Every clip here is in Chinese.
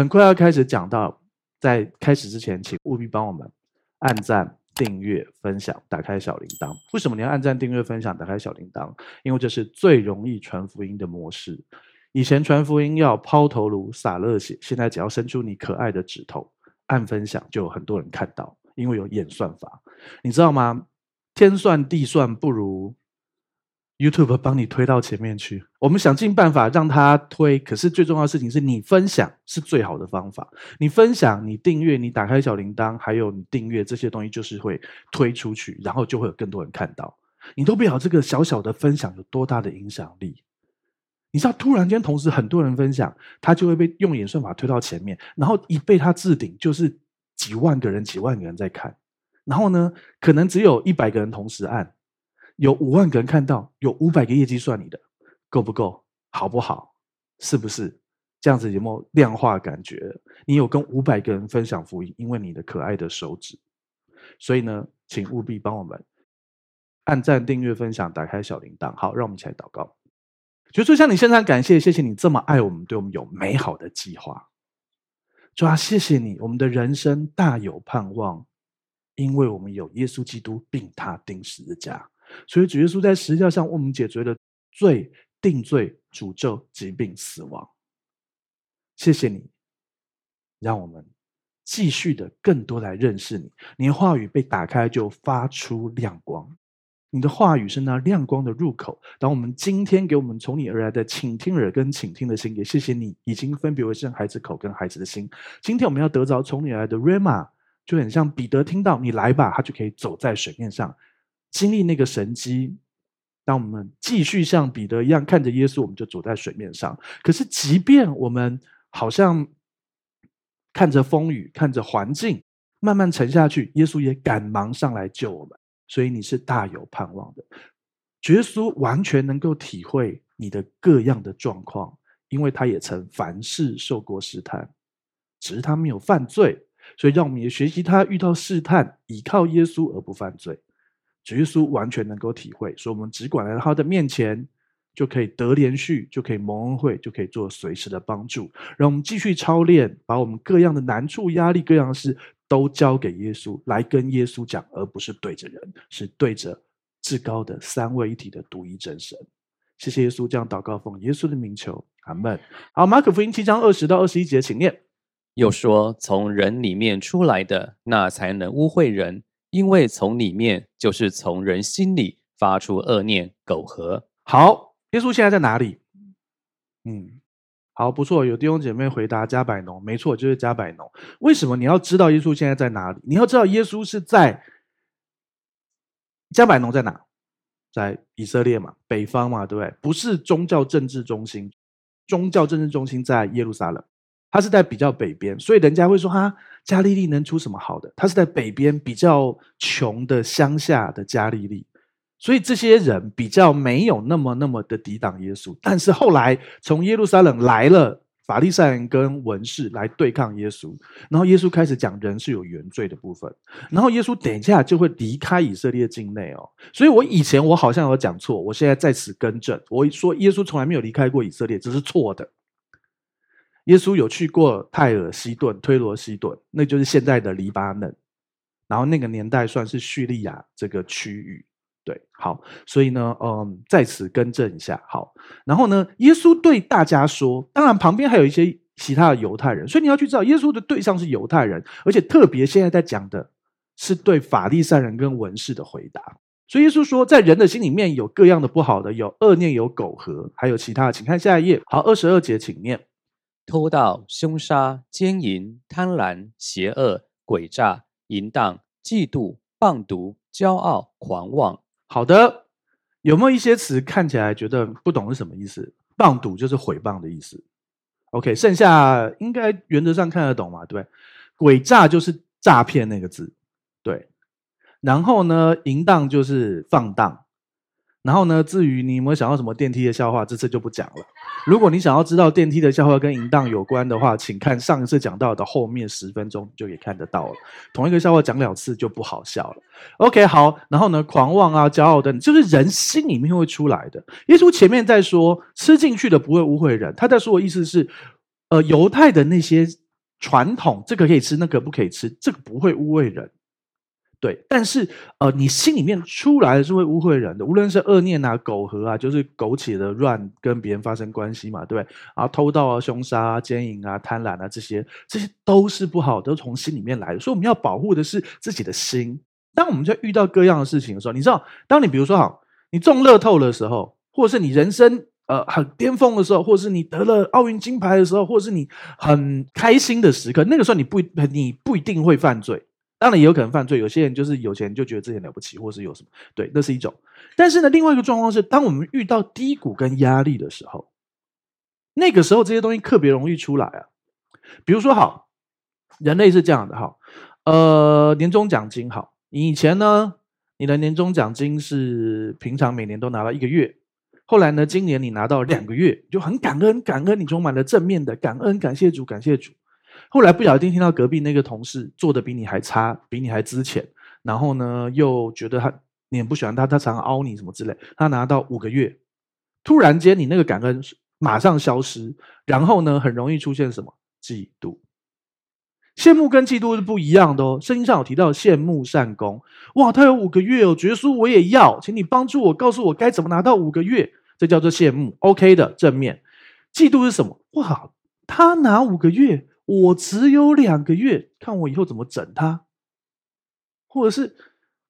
很快要开始讲到，在开始之前，请务必帮我们按赞、订阅、分享、打开小铃铛。为什么你要按赞、订阅、分享、打开小铃铛？因为这是最容易传福音的模式。以前传福音要抛头颅、洒热血，现在只要伸出你可爱的指头，按分享，就有很多人看到。因为有演算法，你知道吗？天算地算不如。YouTube 帮你推到前面去，我们想尽办法让他推。可是最重要的事情是你分享是最好的方法。你分享、你订阅、你打开小铃铛，还有你订阅这些东西，就是会推出去，然后就会有更多人看到。你都不晓得这个小小的分享有多大的影响力。你知道，突然间同时很多人分享，他就会被用演算法推到前面，然后一被他置顶，就是几万个人、几万个人在看。然后呢，可能只有一百个人同时按。有五万个人看到，有五百个业绩算你的，够不够？好不好？是不是这样子？有没有量化感觉？你有跟五百个人分享福音，因为你的可爱的手指。所以呢，请务必帮我们按赞、订阅、分享、打开小铃铛。好，让我们一起来祷告。就说像你献上感谢，谢谢你这么爱我们，对我们有美好的计划。主啊，谢谢你，我们的人生大有盼望，因为我们有耶稣基督，并他钉十字架。所以主耶稣在十字架上为我们解决了罪、定罪、诅咒、疾病、死亡。谢谢你，让我们继续的更多来认识你。你的话语被打开就发出亮光，你的话语是那亮光的入口。当我们今天给我们从你而来的倾听耳跟倾听的心，也谢谢你已经分别为圣孩子口跟孩子的心。今天我们要得着从你而来的 Rhema，就很像彼得听到你来吧，他就可以走在水面上。经历那个神迹，当我们继续像彼得一样看着耶稣，我们就走在水面上。可是，即便我们好像看着风雨，看着环境慢慢沉下去，耶稣也赶忙上来救我们。所以，你是大有盼望的。耶稣完全能够体会你的各样的状况，因为他也曾凡事受过试探，只是他没有犯罪。所以，让我们也学习他遇到试探，倚靠耶稣而不犯罪。主耶稣完全能够体会，所以我们只管来到他的面前，就可以得连续，就可以蒙恩惠，就可以做随时的帮助。让我们继续操练，把我们各样的难处、压力、各样的事都交给耶稣，来跟耶稣讲，而不是对着人，是对着至高的三位一体的独一真神。谢谢耶稣，这样祷告奉耶稣的名求，阿门。好，马可福音七章二十到二十一节，请念。又说，从人里面出来的，那才能污秽人。因为从里面就是从人心里发出恶念、苟合。好，耶稣现在在哪里？嗯，好，不错，有弟兄姐妹回答加百农，没错，就是加百农。为什么你要知道耶稣现在在哪里？你要知道耶稣是在加百农在哪？在以色列嘛，北方嘛，对不对？不是宗教政治中心，宗教政治中心在耶路撒冷。他是在比较北边，所以人家会说哈，加利利能出什么好的？他是在北边比较穷的乡下的加利利，所以这些人比较没有那么那么的抵挡耶稣。但是后来从耶路撒冷来了法利赛人跟文士来对抗耶稣，然后耶稣开始讲人是有原罪的部分，然后耶稣等一下就会离开以色列境内哦。所以我以前我好像有讲错，我现在在此更正，我说耶稣从来没有离开过以色列，这是错的。耶稣有去过泰尔西顿、推罗西顿，那就是现在的黎巴嫩，然后那个年代算是叙利亚这个区域。对，好，所以呢，嗯，在此更正一下。好，然后呢，耶稣对大家说，当然旁边还有一些其他的犹太人，所以你要去知道，耶稣的对象是犹太人，而且特别现在在讲的是对法利赛人跟文士的回答。所以耶稣说，在人的心里面有各样的不好的，有恶念，有苟合，还有其他的。请看下一页。好，二十二节，请念。偷盗、凶杀、奸淫、贪婪、邪恶、诡诈、淫荡、嫉妒、谤毒、骄傲、狂妄。好的，有没有一些词看起来觉得不懂是什么意思？谤讟就是毁谤的意思。OK，剩下应该原则上看得懂嘛？对不对？诡诈就是诈骗那个字，对。然后呢，淫荡就是放荡。然后呢，至于你有没有想到什么电梯的笑话，这次就不讲了。如果你想要知道电梯的笑话跟淫荡有关的话，请看上一次讲到的后面十分钟就可以看得到了。同一个笑话讲两次就不好笑了。OK，好。然后呢，狂妄啊、骄傲等，就是人心里面会出来的。耶稣前面在说，吃进去的不会污秽人。他在说的意思是，呃，犹太的那些传统，这个可以吃，那个不可以吃，这个不会污秽人。对，但是呃，你心里面出来的是会污秽人的，无论是恶念啊、苟合啊，就是苟且的乱跟别人发生关系嘛，对不对？然后偷盗啊、凶杀啊、奸淫啊、贪婪啊，这些这些都是不好，都从心里面来的。所以我们要保护的是自己的心。当我们在遇到各样的事情的时候，你知道，当你比如说好，你中乐透的时候，或者是你人生呃很巅峰的时候，或者是你得了奥运金牌的时候，或者是你很开心的时刻，那个时候你不你不一定会犯罪。当然也有可能犯罪，有些人就是有钱就觉得自己了不起，或是有什么，对，那是一种。但是呢，另外一个状况是，当我们遇到低谷跟压力的时候，那个时候这些东西特别容易出来啊。比如说，好，人类是这样的，哈，呃，年终奖金，好，以前呢，你的年终奖金是平常每年都拿到一个月，后来呢，今年你拿到两个月，就很感恩，感恩，你充满了正面的感恩，感谢主，感谢主。后来不小心听到隔壁那个同事做的比你还差，比你还资浅，然后呢又觉得他你很不喜欢他，他常常凹你什么之类，他拿到五个月，突然间你那个感恩马上消失，然后呢很容易出现什么嫉妒、羡慕跟嫉妒是不一样的哦。圣经上有提到羡慕善功，哇，他有五个月哦，绝书我也要，请你帮助我，告诉我该怎么拿到五个月，这叫做羡慕，OK 的正面。嫉妒是什么？哇，他拿五个月。我只有两个月，看我以后怎么整他，或者是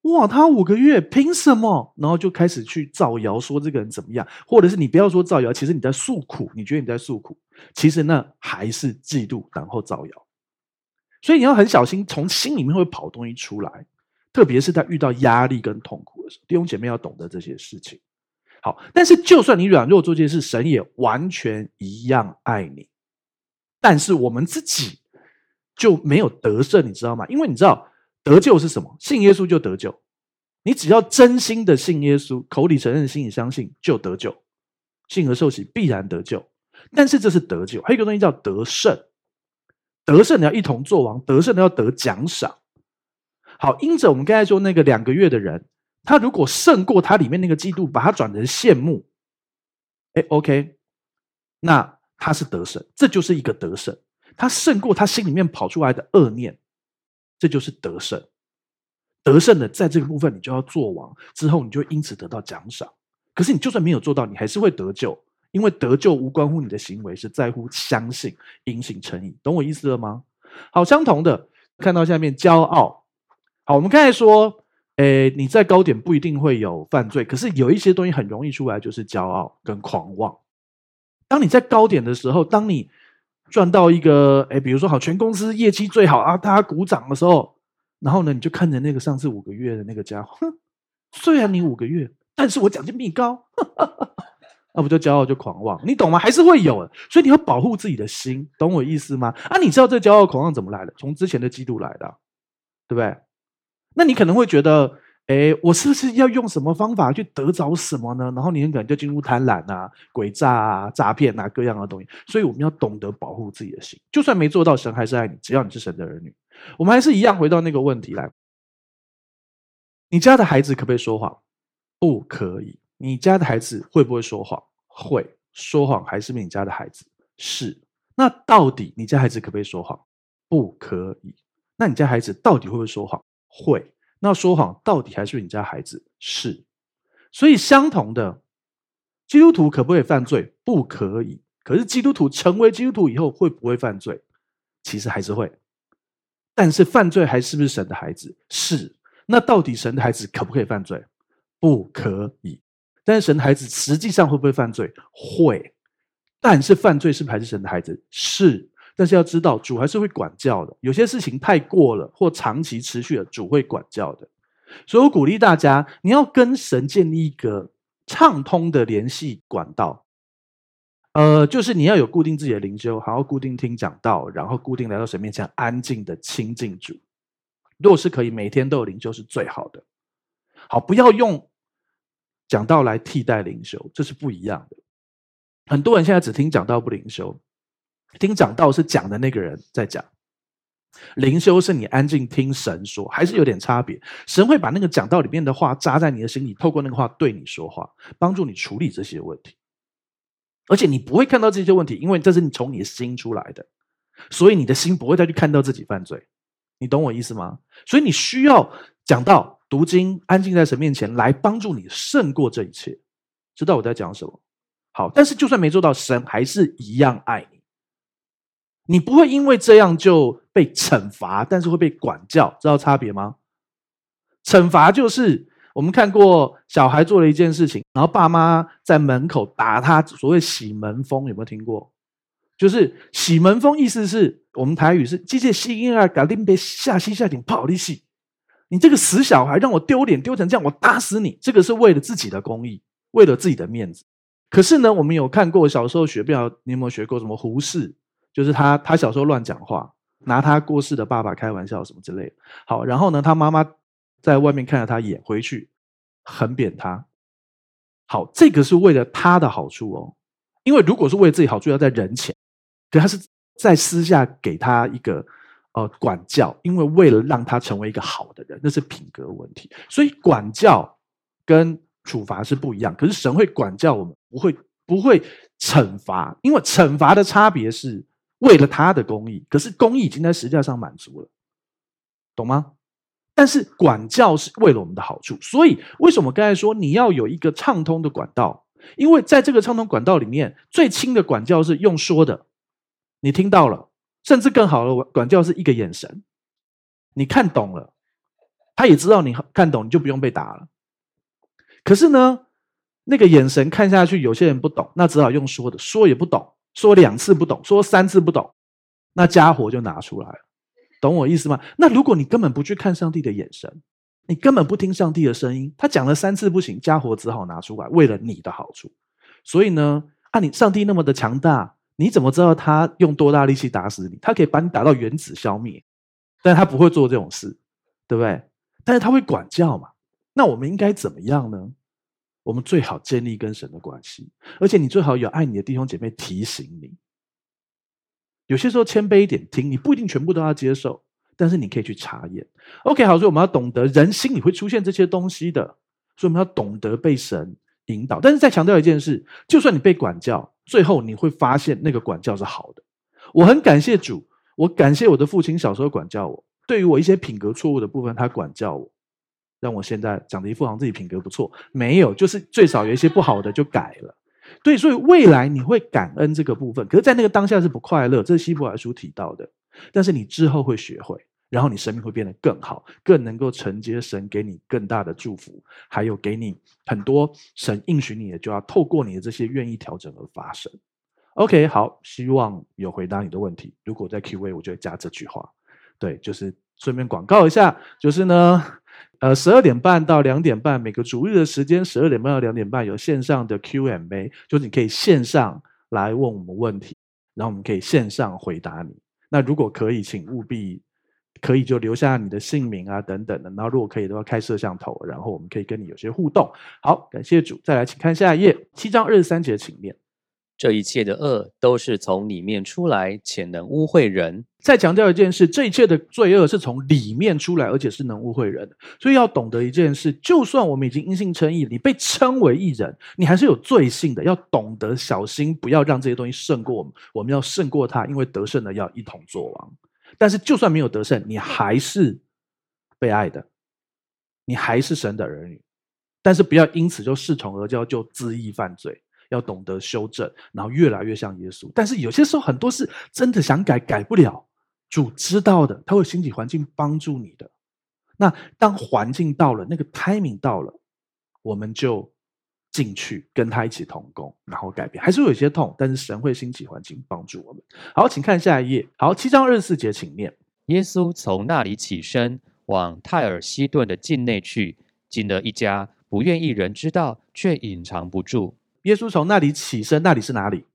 哇，他五个月凭什么？然后就开始去造谣，说这个人怎么样，或者是你不要说造谣，其实你在诉苦，你觉得你在诉苦，其实那还是嫉妒，然后造谣。所以你要很小心，从心里面会跑东西出来，特别是在遇到压力跟痛苦的时候，弟兄姐妹要懂得这些事情。好，但是就算你软弱做这些事，神也完全一样爱你。但是我们自己就没有得胜，你知道吗？因为你知道得救是什么？信耶稣就得救。你只要真心的信耶稣，口里承认，心里相信，就得救。信而受洗，必然得救。但是这是得救，还有一个东西叫得胜。得胜的要一同作王，得胜的要得奖赏。好，因着我们刚才说那个两个月的人，他如果胜过他里面那个嫉妒，把他转成羡慕，哎，OK，那。他是得胜，这就是一个得胜。他胜过他心里面跑出来的恶念，这就是得胜。得胜的在这个部分，你就要做王，之后你就因此得到奖赏。可是你就算没有做到，你还是会得救，因为得救无关乎你的行为，是在乎相信、因信称义。懂我意思了吗？好，相同的，看到下面骄傲。好，我们刚才说，诶，你在高点不一定会有犯罪，可是有一些东西很容易出来，就是骄傲跟狂妄。当你在高点的时候，当你赚到一个，哎，比如说好，全公司业绩最好啊，大家鼓掌的时候，然后呢，你就看着那个上次五个月的那个家伙，虽然你五个月，但是我奖金比你高，那不就骄傲就狂妄，你懂吗？还是会有，所以你要保护自己的心，懂我意思吗？啊，你知道这骄傲狂妄怎么来的？从之前的嫉妒来的，对不对？那你可能会觉得。哎，我是不是要用什么方法去得着什么呢？然后你很可能就进入贪婪啊、诡诈啊、诈骗啊各样的东西。所以我们要懂得保护自己的心，就算没做到，神还是爱你。只要你是神的儿女，我们还是一样回到那个问题来：你家的孩子可不可以说谎？不可以。你家的孩子会不会说谎？会。说谎还是你家的孩子？是。那到底你家孩子可不可以说谎？不可以。那你家孩子到底会不会说谎？会。那说谎到底还是你家孩子？是，所以相同的，基督徒可不可以犯罪？不可以。可是基督徒成为基督徒以后会不会犯罪？其实还是会。但是犯罪还是不是神的孩子？是。那到底神的孩子可不可以犯罪？不可以。但是神的孩子实际上会不会犯罪？会。但是犯罪是不是还是神的孩子？是。但是要知道，主还是会管教的。有些事情太过了，或长期持续了，主会管教的。所以我鼓励大家，你要跟神建立一个畅通的联系管道。呃，就是你要有固定自己的灵修，好好固定听讲道，然后固定来到神面前，安静的亲近主。如果是可以，每天都有灵修是最好的。好，不要用讲道来替代灵修，这是不一样的。很多人现在只听讲道不灵修。听讲道是讲的那个人在讲，灵修是你安静听神说，还是有点差别。神会把那个讲道里面的话扎在你的心里，透过那个话对你说话，帮助你处理这些问题。而且你不会看到这些问题，因为这是你从你的心出来的。所以你的心不会再去看到自己犯罪。你懂我意思吗？所以你需要讲到读经，安静在神面前来帮助你胜过这一切。知道我在讲什么？好，但是就算没做到，神还是一样爱你。你不会因为这样就被惩罚，但是会被管教，知道差别吗？惩罚就是我们看过小孩做了一件事情，然后爸妈在门口打他，所谓洗门风，有没有听过？就是洗门风，意思是我们台语是机械吸音啊，搞定别下西下顶跑利息。你这个死小孩，让我丢脸丢成这样，我打死你！这个是为了自己的公义，为了自己的面子。可是呢，我们有看过小时候学，不知道你有没有学过什么胡适？就是他，他小时候乱讲话，拿他过世的爸爸开玩笑什么之类的。好，然后呢，他妈妈在外面看着他演，回去很扁他。好，这个是为了他的好处哦，因为如果是为了自己好处，要在人前，可他是在私下给他一个呃管教，因为为了让他成为一个好的人，那是品格问题。所以管教跟处罚是不一样，可是神会管教我们，不会不会惩罚，因为惩罚的差别是。为了他的公义，可是公义已经在十字架上满足了，懂吗？但是管教是为了我们的好处，所以为什么刚才说你要有一个畅通的管道？因为在这个畅通管道里面，最轻的管教是用说的，你听到了，甚至更好的管教是一个眼神，你看懂了，他也知道你看懂，你就不用被打了。可是呢，那个眼神看下去，有些人不懂，那只好用说的，说也不懂。说两次不懂，说三次不懂，那家伙就拿出来了，懂我意思吗？那如果你根本不去看上帝的眼神，你根本不听上帝的声音，他讲了三次不行，家伙只好拿出来，为了你的好处。所以呢，啊你上帝那么的强大，你怎么知道他用多大力气打死你？他可以把你打到原子消灭，但他不会做这种事，对不对？但是他会管教嘛？那我们应该怎么样呢？我们最好建立跟神的关系，而且你最好有爱你的弟兄姐妹提醒你。有些时候谦卑一点听，你不一定全部都要接受，但是你可以去查验。OK，好，所以我们要懂得人心里会出现这些东西的，所以我们要懂得被神引导。但是再强调一件事，就算你被管教，最后你会发现那个管教是好的。我很感谢主，我感谢我的父亲小时候管教我，对于我一些品格错误的部分，他管教我。让我现在讲的一副好像自己品格不错，没有，就是最少有一些不好的就改了。对，所以未来你会感恩这个部分，可是，在那个当下是不快乐，这是希伯来书提到的。但是你之后会学会，然后你生命会变得更好，更能够承接神给你更大的祝福，还有给你很多神应许你的，就要透过你的这些愿意调整而发生。OK，好，希望有回答你的问题。如果在 Q&A，我就会加这句话。对，就是顺便广告一下，就是呢。呃，十二点半到两点半，每个主日的时间，十二点半到两点半有线上的 Q&A，就是你可以线上来问我们问题，然后我们可以线上回答你。那如果可以，请务必可以就留下你的姓名啊等等的。然后如果可以的话，开摄像头，然后我们可以跟你有些互动。好，感谢主。再来，请看下一页，七章二十三节，请念。这一切的恶都是从里面出来，且能污秽人。再强调一件事，这一切的罪恶是从里面出来，而且是能污秽人。所以要懂得一件事，就算我们已经因信称义，你被称为义人，你还是有罪性的。要懂得小心，不要让这些东西胜过我们。我们要胜过他，因为得胜的要一同作王。但是就算没有得胜，你还是被爱的，你还是神的儿女。但是不要因此就恃宠而骄，就恣意犯罪。要懂得修正，然后越来越像耶稣。但是有些时候很多事真的想改改不了，主知道的，他会兴起环境帮助你的。那当环境到了，那个 timing 到了，我们就进去跟他一起同工，然后改变。还是有些痛，但是神会兴起环境帮助我们。好，请看下一页。好，七章二十四节，请念。耶稣从那里起身，往泰尔西顿的境内去，进了一家，不愿意人知道，却隐藏不住。耶稣从那里起身，那里是哪里？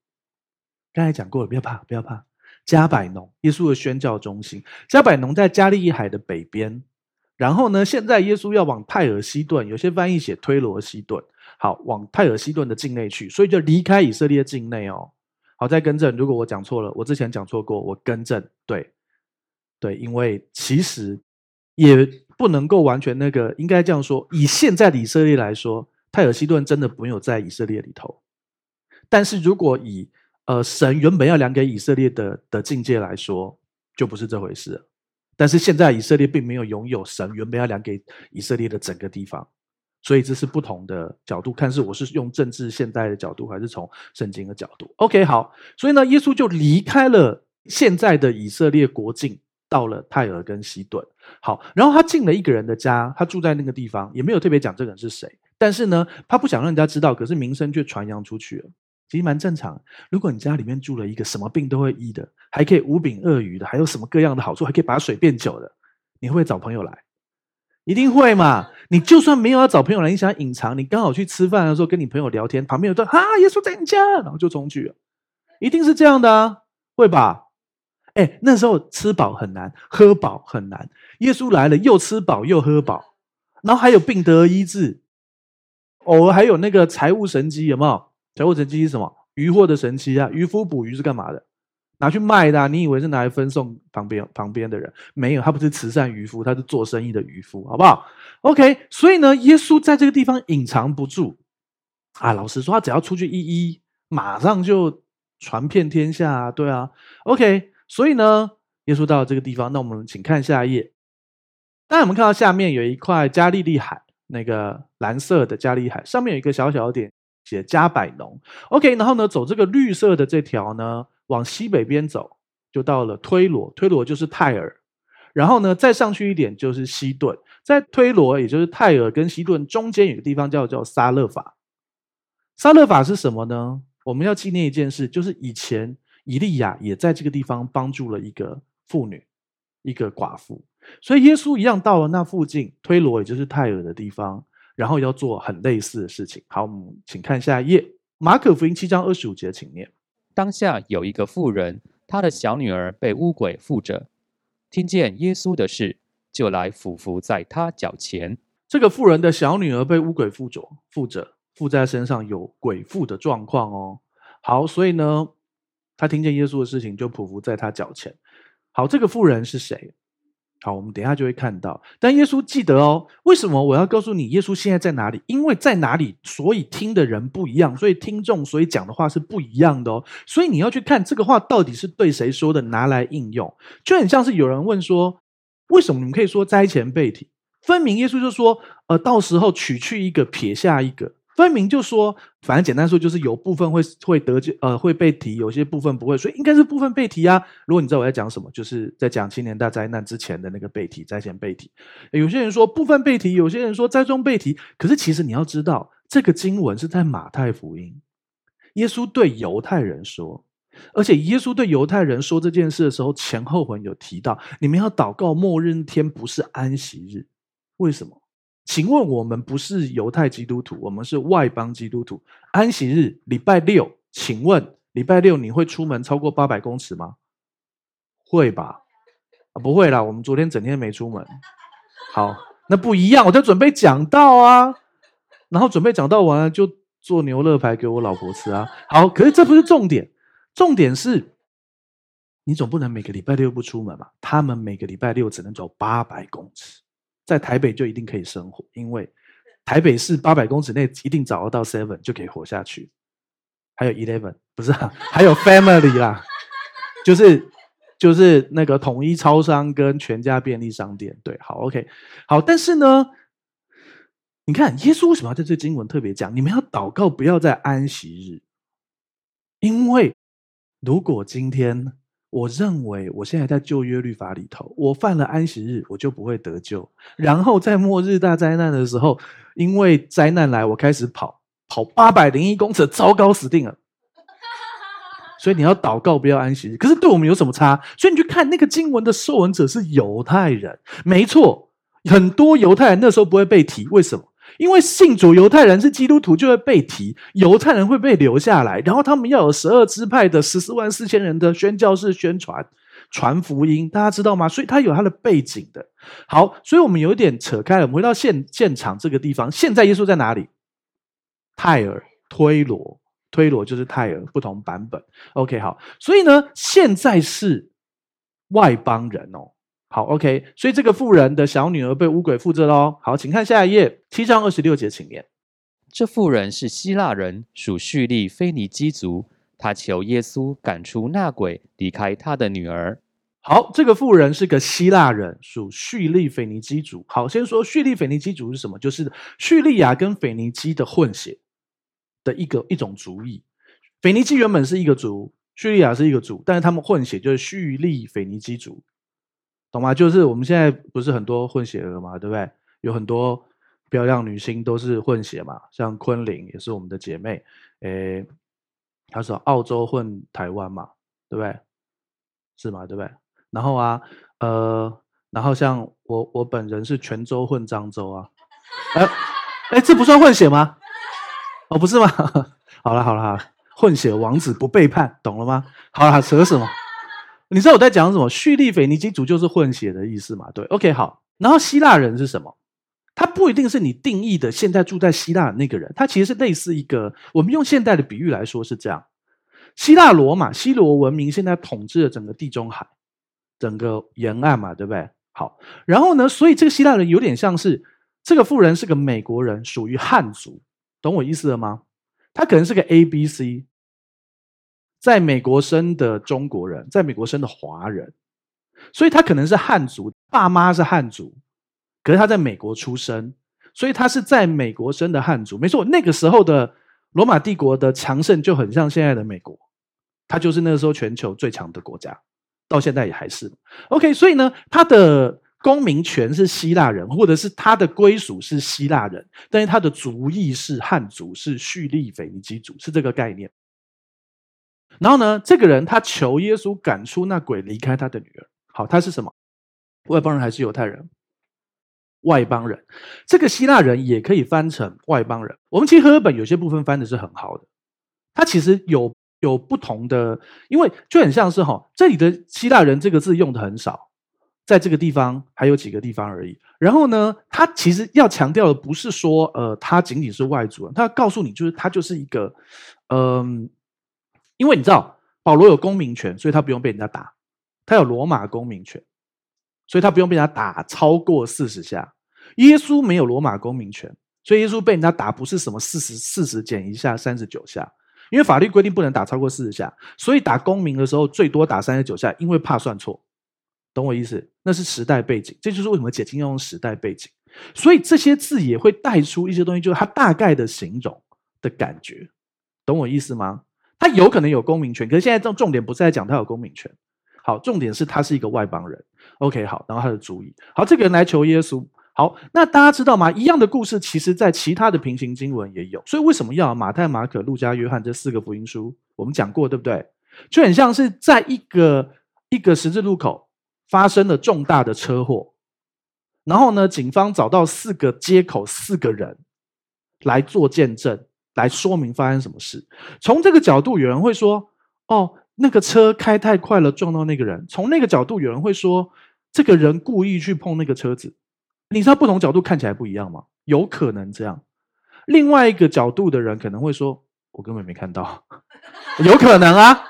刚才讲过了，不要怕，不要怕。加百农，耶稣的宣教中心。加百农在加利利海的北边。然后呢，现在耶稣要往泰尔西顿，有些翻译写推罗西顿。好，往泰尔西顿的境内去，所以就离开以色列境内哦。好，再更正，如果我讲错了，我之前讲错过，我更正。对，对，因为其实也不能够完全那个，应该这样说，以现在的以色列来说。泰尔西顿真的没有在以色列里头，但是如果以呃，神原本要量给以色列的的境界来说，就不是这回事。但是现在以色列并没有拥有神原本要量给以色列的整个地方，所以这是不同的角度看。是我是用政治现代的角度，还是从圣经的角度？OK，好。所以呢，耶稣就离开了现在的以色列国境，到了泰尔跟西顿。好，然后他进了一个人的家，他住在那个地方，也没有特别讲这个人是谁。但是呢，他不想让人家知道，可是名声却传扬出去了。其实蛮正常。如果你家里面住了一个什么病都会医的，还可以无柄鳄鱼的，还有什么各样的好处，还可以把水变酒的，你会不会找朋友来？一定会嘛！你就算没有要找朋友来，你想隐藏，你刚好去吃饭的时候跟你朋友聊天，旁边有个啊，耶稣在你家，然后就冲去了，一定是这样的啊，会吧？哎，那时候吃饱很难，喝饱很难。耶稣来了，又吃饱又喝饱，然后还有病得医治，偶尔还有那个财务神机，有没有？财务神机是什么？渔获的神机啊！渔夫捕鱼是干嘛的？拿去卖的啊。你以为是拿来分送旁边旁边的人？没有，他不是慈善渔夫，他是做生意的渔夫，好不好？OK。所以呢，耶稣在这个地方隐藏不住啊。老实说，他只要出去一一，马上就传遍天下啊。对啊，OK。所以呢，耶稣到了这个地方，那我们请看下一页。当然，我们看到下面有一块加利利海，那个蓝色的加利海，上面有一个小小点。写加百农，OK，然后呢，走这个绿色的这条呢，往西北边走，就到了推罗，推罗就是泰尔，然后呢，再上去一点就是西顿，在推罗也就是泰尔跟西顿中间有个地方叫叫撒勒法，撒勒法是什么呢？我们要纪念一件事，就是以前以利亚也在这个地方帮助了一个妇女，一个寡妇，所以耶稣一样到了那附近，推罗也就是泰尔的地方。然后要做很类似的事情。好，我们请看下一页，马可福音七章二十五节，请念。当下有一个妇人，她的小女儿被污鬼附着，听见耶稣的事，就来俯伏在他脚前。这个妇人的小女儿被污鬼附着，附着附在身上有鬼附的状况哦。好，所以呢，她听见耶稣的事情，就匍匐在他脚前。好，这个妇人是谁？好，我们等一下就会看到。但耶稣记得哦，为什么我要告诉你耶稣现在在哪里？因为在哪里，所以听的人不一样，所以听众所以讲的话是不一样的哦。所以你要去看这个话到底是对谁说的，拿来应用，就很像是有人问说，为什么你们可以说灾前被体？分明耶稣就说，呃，到时候取去一个，撇下一个。分明就说，反正简单说就是有部分会会得救，呃，会被提，有些部分不会，所以应该是部分被提啊。如果你知道我在讲什么，就是在讲青年大灾难之前的那个被提，灾前被提。有些人说部分被提，有些人说灾中被提。可是其实你要知道，这个经文是在马太福音，耶稣对犹太人说，而且耶稣对犹太人说这件事的时候，前后文有提到，你们要祷告末日天不是安息日，为什么？请问我们不是犹太基督徒，我们是外邦基督徒。安息日礼拜六，请问礼拜六你会出门超过八百公尺吗？会吧？啊，不会啦，我们昨天整天没出门。好，那不一样，我在准备讲道啊，然后准备讲道完了就做牛肋排给我老婆吃啊。好，可是这不是重点，重点是，你总不能每个礼拜六不出门吧？他们每个礼拜六只能走八百公尺。在台北就一定可以生活，因为台北市八百公尺内一定找得到 Seven 就可以活下去，还有 Eleven 不是、啊，还有 Family 啦，就是就是那个统一超商跟全家便利商店。对，好，OK，好，但是呢，你看耶稣为什么要在这经文特别讲？你们要祷告，不要在安息日，因为如果今天。我认为我现在在旧约律法里头，我犯了安息日，我就不会得救。然后在末日大灾难的时候，因为灾难来，我开始跑，跑八百零一公尺，糟糕，死定了。所以你要祷告，不要安息日。可是对我们有什么差？所以你去看那个经文的受文者是犹太人，没错，很多犹太人那时候不会被提，为什么？因为信主犹太人是基督徒，就会被提，犹太人会被留下来，然后他们要有十二支派的十四万四千人的宣教士宣传传福音，大家知道吗？所以他有他的背景的。好，所以我们有一点扯开了，我们回到现现场这个地方，现在耶稣在哪里？泰尔、推罗、推罗就是泰尔，不同版本。OK，好，所以呢，现在是外邦人哦。好，OK，所以这个妇人的小女儿被乌鬼附着喽。好，请看下一页，七章二十六节，请念。这妇人是希腊人，属叙利腓尼基族，她求耶稣赶出那鬼，离开她的女儿。好，这个妇人是个希腊人，属叙利腓尼基族。好，先说叙利腓尼基族是什么？就是叙利亚跟腓尼基的混血的一个一种族裔。腓尼基原本是一个族，叙利亚是一个族，但是他们混血就是叙利腓尼基族，懂吗？就是我们现在不是很多混血儿嘛，对不对？有很多漂亮女星都是混血嘛，像昆凌也是我们的姐妹。诶，她说澳洲混台湾嘛，对不对？是吗？对不对？然后啊，呃，然后像我，我本人是泉州混漳州啊，哎，哎，这不算混血吗？哦，不是吗？好了好了好了，混血王子不背叛，懂了吗？好了，扯什么？你知道我在讲什么？叙利腓尼基族就是混血的意思嘛？对，OK，好。然后希腊人是什么？他不一定是你定义的现在住在希腊的那个人，他其实是类似一个，我们用现代的比喻来说是这样：希腊罗马西罗文明现在统治了整个地中海。整个沿岸嘛，对不对？好，然后呢，所以这个希腊人有点像是这个富人是个美国人，属于汉族，懂我意思了吗？他可能是个 A B C，在美国生的中国人，在美国生的华人，所以他可能是汉族，爸妈是汉族，可是他在美国出生，所以他是在美国生的汉族。没错，那个时候的罗马帝国的强盛就很像现在的美国，他就是那个时候全球最强的国家。到现在也还是 OK，所以呢，他的公民权是希腊人，或者是他的归属是希腊人，但是他的族裔是汉族，是叙利腓尼基族，是这个概念。然后呢，这个人他求耶稣赶出那鬼，离开他的女儿。好，他是什么？外邦人还是犹太人？外邦人。这个希腊人也可以翻成外邦人。我们其实和合本有些部分翻的是很好的，他其实有。有不同的，因为就很像是哈，这里的希腊人这个字用的很少，在这个地方还有几个地方而已。然后呢，他其实要强调的不是说，呃，他仅仅是外族人，他告诉你，就是他就是一个，嗯、因为你知道保罗有公民权，所以他不用被人家打；他有罗马公民权，所以他不用被人家打超过四十下。耶稣没有罗马公民权，所以耶稣被人家打不是什么四十四十减一下三十九下。因为法律规定不能打超过四十下，所以打公民的时候最多打三十九下，因为怕算错，懂我意思？那是时代背景，这就是为什么解经要用时代背景。所以这些字也会带出一些东西，就是它大概的形容的感觉，懂我意思吗？他有可能有公民权，可是现在重重点不是在讲他有公民权，好，重点是他是一个外邦人。OK，好，然后他的主意，好，这个人来求耶稣。好，那大家知道吗？一样的故事，其实在其他的平行经文也有。所以为什么要马太、马可、路加、约翰这四个福音书？我们讲过，对不对？就很像是在一个一个十字路口发生了重大的车祸，然后呢，警方找到四个街口四个人来做见证，来说明发生什么事。从这个角度，有人会说：“哦，那个车开太快了，撞到那个人。”从那个角度，有人会说：“这个人故意去碰那个车子。”你知道不同角度看起来不一样吗？有可能这样。另外一个角度的人可能会说：“我根本没看到。”有可能啊。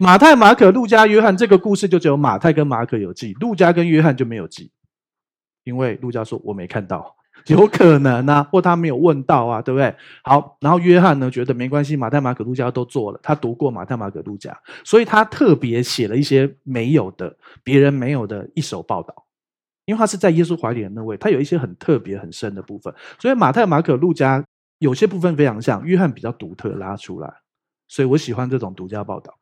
马太、马可、路加、约翰这个故事就只有马太跟马可有记，路加跟约翰就没有记，因为路加说我没看到。有可能啊，或他没有问到啊，对不对？好，然后约翰呢觉得没关系，马太、马可、路加都做了，他读过马太、马可、路加，所以他特别写了一些没有的、别人没有的一手报道。因为他是在耶稣怀里的那位，他有一些很特别、很深的部分，所以马太、马可、路加有些部分非常像，约翰比较独特拉出来，所以我喜欢这种独家报道。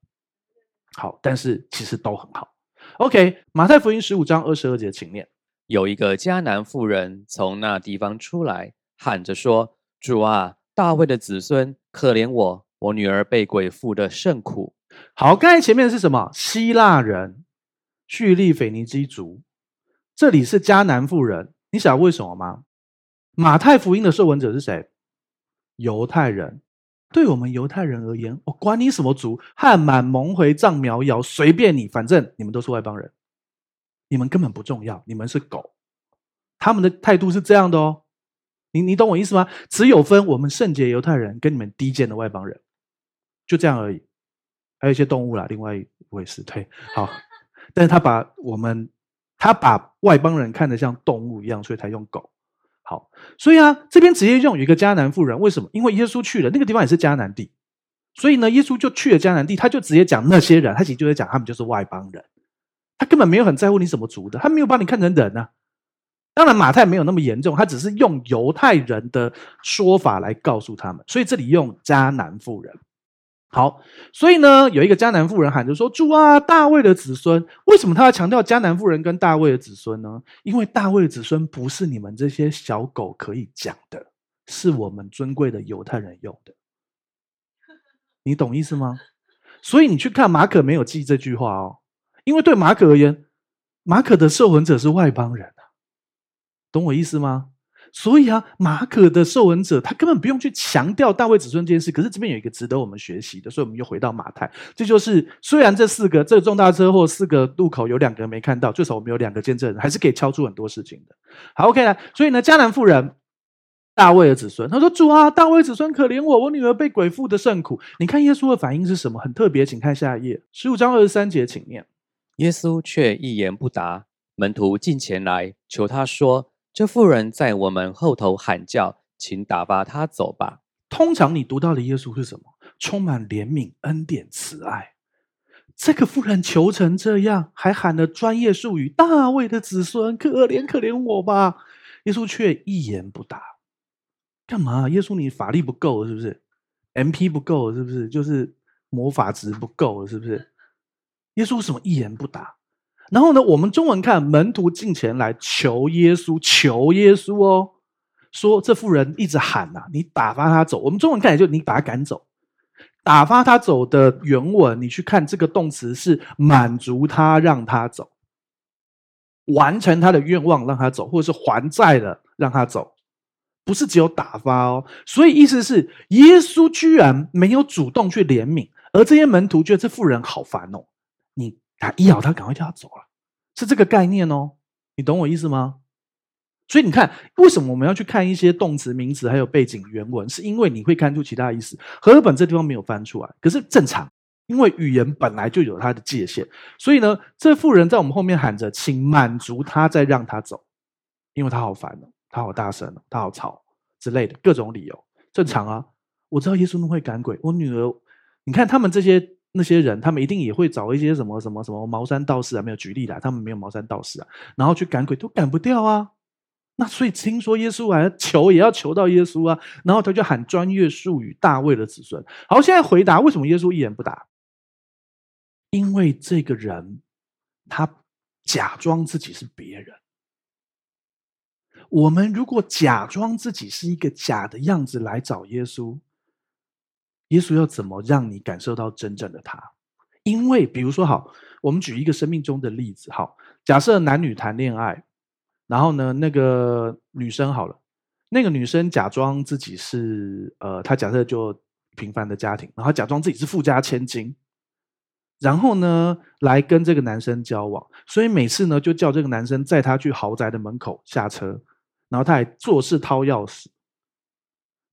好，但是其实都很好。OK，马太福音十五章二十二节，请念：有一个迦南妇人从那地方出来，喊着说：“主啊，大卫的子孙，可怜我，我女儿被鬼附的甚苦。”好，刚才前面是什么？希腊人、叙利腓尼基族。这里是迦南妇人，你想为什么吗？马太福音的受文者是谁？犹太人。对我们犹太人而言，我、管你什么族，汉满蒙回藏苗瑶，随便你，反正你们都是外邦人，你们根本不重要，你们是狗。他们的态度是这样的哦，你你懂我意思吗？只有分我们圣洁犹太人跟你们低贱的外邦人，就这样而已。还有一些动物啦，另外一位是对，好，但是他把我们。他把外邦人看得像动物一样，所以才用狗。好，所以啊，这边直接用有一个迦南妇人，为什么？因为耶稣去了那个地方也是迦南地，所以呢，耶稣就去了迦南地，他就直接讲那些人，他其实就在讲他们就是外邦人，他根本没有很在乎你什么族的，他没有把你看成人、啊。当然，马太没有那么严重，他只是用犹太人的说法来告诉他们，所以这里用迦南妇人。好，所以呢，有一个迦南妇人喊着说：“主啊，大卫的子孙，为什么他要强调迦南妇人跟大卫的子孙呢？因为大卫的子孙不是你们这些小狗可以讲的，是我们尊贵的犹太人用的。你懂意思吗？所以你去看马可没有记这句话哦，因为对马可而言，马可的受闻者是外邦人啊。”懂我意思吗？所以啊，马可的受闻者他根本不用去强调大卫子孙这件事。可是这边有一个值得我们学习的，所以我们又回到马太。这就是虽然这四个这个重大车祸四个路口有两个没看到，最少我们有两个见证人，还是可以敲出很多事情的。好，OK 了。所以呢，迦南妇人，大卫的子孙，他说：“主啊，大卫子孙可怜我，我女儿被鬼附的甚苦。”你看耶稣的反应是什么？很特别，请看下一页，十五章二十三节，请念。耶稣却一言不答，门徒进前来求他说。这妇人在我们后头喊叫，请打发她走吧。通常你读到的耶稣是什么？充满怜悯、恩典、慈爱。这个妇人求成这样，还喊了专业术语：“大卫的子孙，可怜可怜我吧！”耶稣却一言不答。干嘛？耶稣，你法力不够是不是？MP 不够是不是？就是魔法值不够是不是？耶稣为什么一言不答？然后呢，我们中文看门徒进前来求耶稣，求耶稣哦，说这妇人一直喊呐、你打发他走。我们中文看也就你把他赶走，打发他走的原文，你去看这个动词是满足他，让他走，完成他的愿望，让他走，或者是还债了，让他走，不是只有打发哦。所以意思是耶稣居然没有主动去怜悯，而这些门徒觉得这妇人好烦哦，你。他一咬，他赶快叫他走了，是这个概念哦，你懂我意思吗？所以你看，为什么我们要去看一些动词、名词还有背景原文？是因为你会看出其他意思。和合本这地方没有翻出来，可是正常，因为语言本来就有它的界限。所以呢，这妇人在我们后面喊着，请满足他，再让他走，因为他好烦了，他好大声了，他好吵之类的各种理由，正常啊。我知道耶稣会赶鬼，我女儿，你看他们这些。那些人，他们一定也会找一些什么什么什么茅山道士啊，没有举例啦，他们没有茅山道士啊，然后去赶鬼都赶不掉啊。那所以听说耶稣还求也要求到耶稣啊，然后他就喊专业术语大卫的子孙。好，现在回答为什么耶稣一言不答？因为这个人他假装自己是别人。我们如果假装自己是一个假的样子来找耶稣。耶稣要怎么让你感受到真正的他？因为，比如说，好，我们举一个生命中的例子，好，假设男女谈恋爱，然后呢，那个女生好了，那个女生假装自己是，呃，她假设就平凡的家庭，然后假装自己是富家千金，然后呢，来跟这个男生交往，所以每次呢，就叫这个男生载她去豪宅的门口下车，然后他还做事掏钥匙。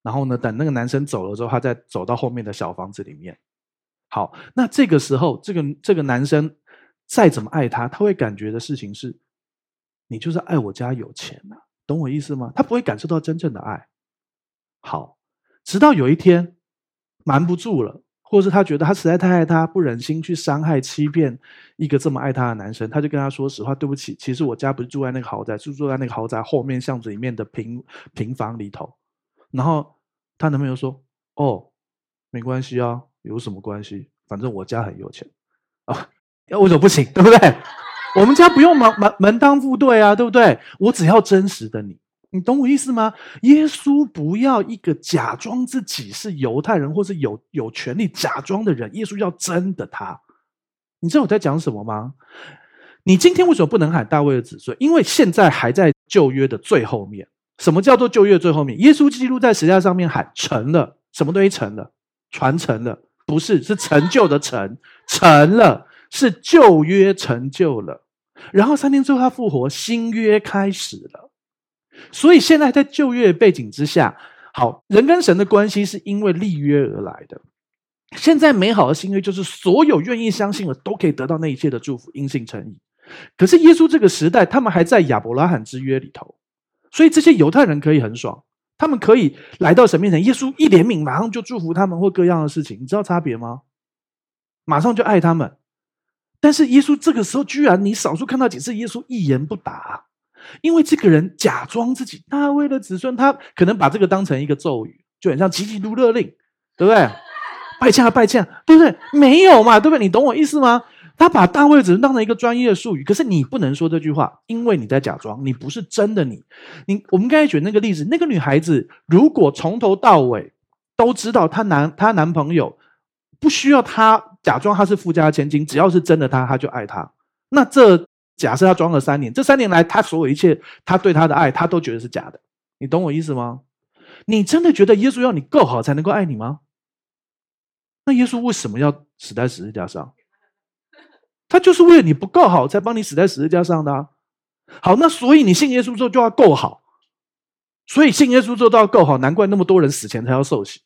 然后呢，等那个男生走了之后，他再走到后面的小房子里面。好，那这个时候，这个这个男生再怎么爱她，他会感觉的事情是，你就是爱我家有钱呐，懂我意思吗？他不会感受到真正的爱。好，直到有一天瞒不住了，或者是他觉得他实在太爱她，不忍心去伤害、欺骗一个这么爱她的男生，他就跟他说实话：“对不起，其实我家不是住在那个豪宅，是住在那个豪宅后面巷子里面的平平房里头。”然后她男朋友说：“哦，没关系啊，有什么关系？反正我家很有钱啊，要为什么不行？对不对？我们家不用门门门当户对啊，对不对？我只要真实的你，你懂我意思吗？耶稣不要一个假装自己是犹太人或是有有权利假装的人，耶稣要真的他。你知道我在讲什么吗？你今天为什么不能喊大卫的子孙？因为现在还在旧约的最后面。”什么叫做旧约最后面？耶稣基督在十字架上面喊成了，什么东西成了？传承了？不是，是成就的成，成了，是旧约成就了。然后三天之后他复活，新约开始了。所以现在在旧约背景之下，好，人跟神的关系是因为立约而来的。现在美好的新约就是所有愿意相信的都可以得到那一切的祝福，因信成义。可是耶稣这个时代，他们还在亚伯拉罕之约里头。所以这些犹太人可以很爽，他们可以来到神面前，耶稣一怜悯，马上就祝福他们或各样的事情，你知道差别吗？马上就爱他们。但是耶稣这个时候，居然你少数看到几次耶稣一言不答，因为这个人假装自己大卫的子孙，他可能把这个当成一个咒语，就很像急急如勒令，对不对？拜将啊拜将，对不对？没有嘛，对不对？你懂我意思吗？他把大卫只是当成一个专业的术语，可是你不能说这句话，因为你在假装，你不是真的你。你我们刚才举那个例子，那个女孩子如果从头到尾都知道她男她男朋友不需要她假装她是富家千金，只要是真的她，她就爱他。那这假设她装了三年，这三年来她所有一切，她对他的爱，她都觉得是假的。你懂我意思吗？你真的觉得耶稣要你够好才能够爱你吗？那耶稣为什么要死在十字架上？他就是为了你不够好，才帮你死在十字架上的。好，那所以你信耶稣之后就要够好，所以信耶稣之后都要够好，难怪那么多人死前才要受洗，